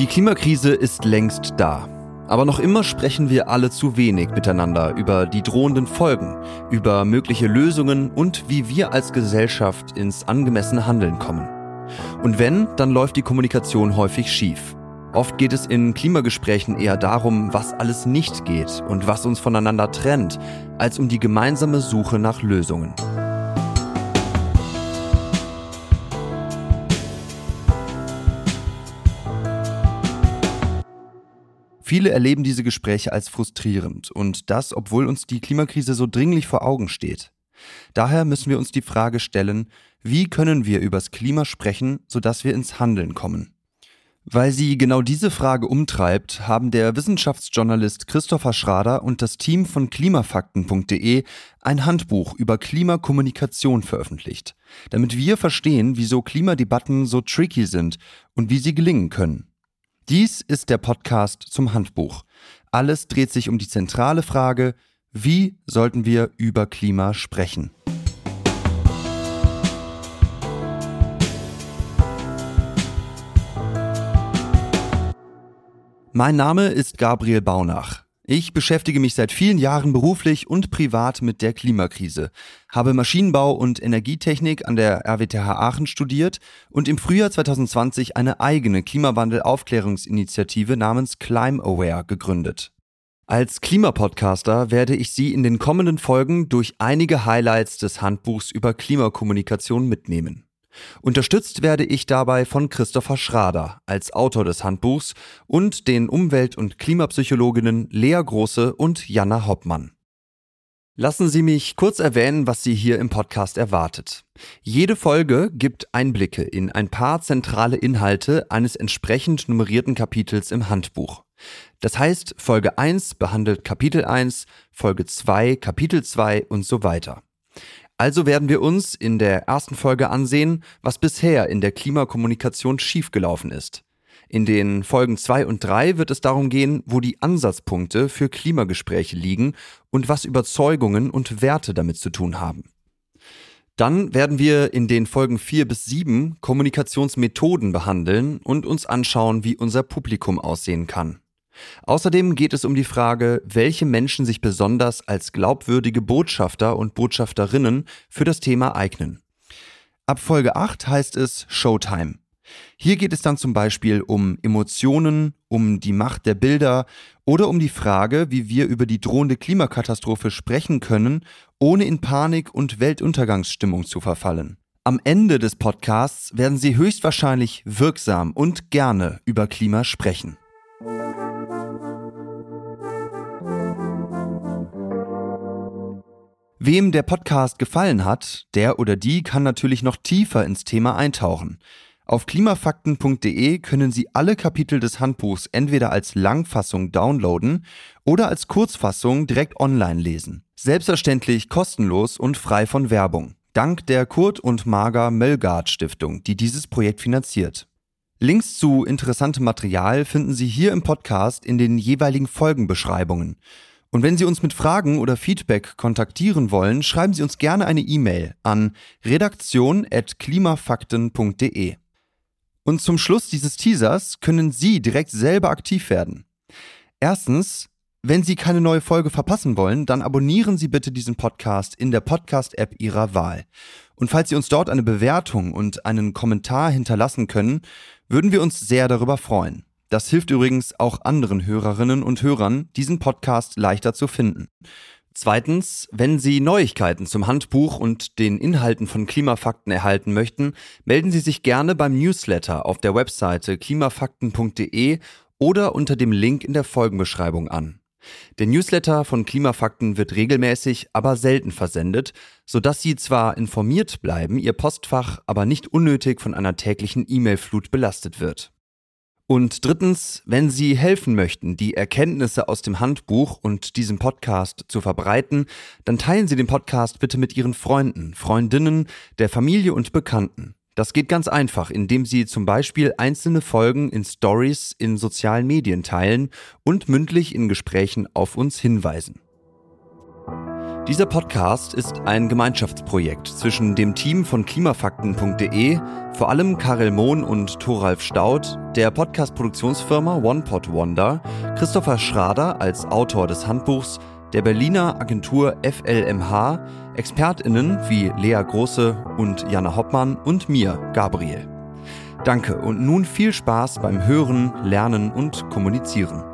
Die Klimakrise ist längst da. Aber noch immer sprechen wir alle zu wenig miteinander über die drohenden Folgen, über mögliche Lösungen und wie wir als Gesellschaft ins angemessene Handeln kommen. Und wenn, dann läuft die Kommunikation häufig schief. Oft geht es in Klimagesprächen eher darum, was alles nicht geht und was uns voneinander trennt, als um die gemeinsame Suche nach Lösungen. Viele erleben diese Gespräche als frustrierend und das, obwohl uns die Klimakrise so dringlich vor Augen steht. Daher müssen wir uns die Frage stellen, wie können wir übers Klima sprechen, sodass wir ins Handeln kommen? Weil sie genau diese Frage umtreibt, haben der Wissenschaftsjournalist Christopher Schrader und das Team von klimafakten.de ein Handbuch über Klimakommunikation veröffentlicht, damit wir verstehen, wieso Klimadebatten so tricky sind und wie sie gelingen können. Dies ist der Podcast zum Handbuch. Alles dreht sich um die zentrale Frage, wie sollten wir über Klima sprechen? Mein Name ist Gabriel Baunach. Ich beschäftige mich seit vielen Jahren beruflich und privat mit der Klimakrise, habe Maschinenbau und Energietechnik an der RWTH Aachen studiert und im Frühjahr 2020 eine eigene Klimawandel-Aufklärungsinitiative namens Climb Aware gegründet. Als Klimapodcaster werde ich Sie in den kommenden Folgen durch einige Highlights des Handbuchs über Klimakommunikation mitnehmen. Unterstützt werde ich dabei von Christopher Schrader als Autor des Handbuchs und den Umwelt- und Klimapsychologinnen Lea Große und Janna Hoppmann. Lassen Sie mich kurz erwähnen, was Sie hier im Podcast erwartet. Jede Folge gibt Einblicke in ein paar zentrale Inhalte eines entsprechend nummerierten Kapitels im Handbuch. Das heißt, Folge 1 behandelt Kapitel 1, Folge 2 Kapitel 2 und so weiter. Also werden wir uns in der ersten Folge ansehen, was bisher in der Klimakommunikation schiefgelaufen ist. In den Folgen 2 und 3 wird es darum gehen, wo die Ansatzpunkte für Klimagespräche liegen und was Überzeugungen und Werte damit zu tun haben. Dann werden wir in den Folgen 4 bis 7 Kommunikationsmethoden behandeln und uns anschauen, wie unser Publikum aussehen kann. Außerdem geht es um die Frage, welche Menschen sich besonders als glaubwürdige Botschafter und Botschafterinnen für das Thema eignen. Ab Folge 8 heißt es Showtime. Hier geht es dann zum Beispiel um Emotionen, um die Macht der Bilder oder um die Frage, wie wir über die drohende Klimakatastrophe sprechen können, ohne in Panik und Weltuntergangsstimmung zu verfallen. Am Ende des Podcasts werden Sie höchstwahrscheinlich wirksam und gerne über Klima sprechen. Wem der Podcast gefallen hat, der oder die kann natürlich noch tiefer ins Thema eintauchen. Auf klimafakten.de können Sie alle Kapitel des Handbuchs entweder als Langfassung downloaden oder als Kurzfassung direkt online lesen. Selbstverständlich kostenlos und frei von Werbung. Dank der Kurt und Marga Möllgard Stiftung, die dieses Projekt finanziert. Links zu interessantem Material finden Sie hier im Podcast in den jeweiligen Folgenbeschreibungen. Und wenn Sie uns mit Fragen oder Feedback kontaktieren wollen, schreiben Sie uns gerne eine E-Mail an redaktion.klimafakten.de. Und zum Schluss dieses Teasers können Sie direkt selber aktiv werden. Erstens, wenn Sie keine neue Folge verpassen wollen, dann abonnieren Sie bitte diesen Podcast in der Podcast-App Ihrer Wahl. Und falls Sie uns dort eine Bewertung und einen Kommentar hinterlassen können, würden wir uns sehr darüber freuen. Das hilft übrigens auch anderen Hörerinnen und Hörern, diesen Podcast leichter zu finden. Zweitens, wenn Sie Neuigkeiten zum Handbuch und den Inhalten von Klimafakten erhalten möchten, melden Sie sich gerne beim Newsletter auf der Webseite klimafakten.de oder unter dem Link in der Folgenbeschreibung an. Der Newsletter von Klimafakten wird regelmäßig, aber selten versendet, sodass Sie zwar informiert bleiben, Ihr Postfach aber nicht unnötig von einer täglichen E-Mail-Flut belastet wird. Und drittens, wenn Sie helfen möchten, die Erkenntnisse aus dem Handbuch und diesem Podcast zu verbreiten, dann teilen Sie den Podcast bitte mit Ihren Freunden, Freundinnen, der Familie und Bekannten. Das geht ganz einfach, indem Sie zum Beispiel einzelne Folgen in Stories in sozialen Medien teilen und mündlich in Gesprächen auf uns hinweisen. Dieser Podcast ist ein Gemeinschaftsprojekt zwischen dem Team von klimafakten.de, vor allem Karel Mohn und Thoralf Staud, der Podcast-Produktionsfirma OnePod Wonder, Christopher Schrader als Autor des Handbuchs, der Berliner Agentur FLMH, ExpertInnen wie Lea Große und Jana Hoppmann und mir, Gabriel. Danke und nun viel Spaß beim Hören, Lernen und Kommunizieren.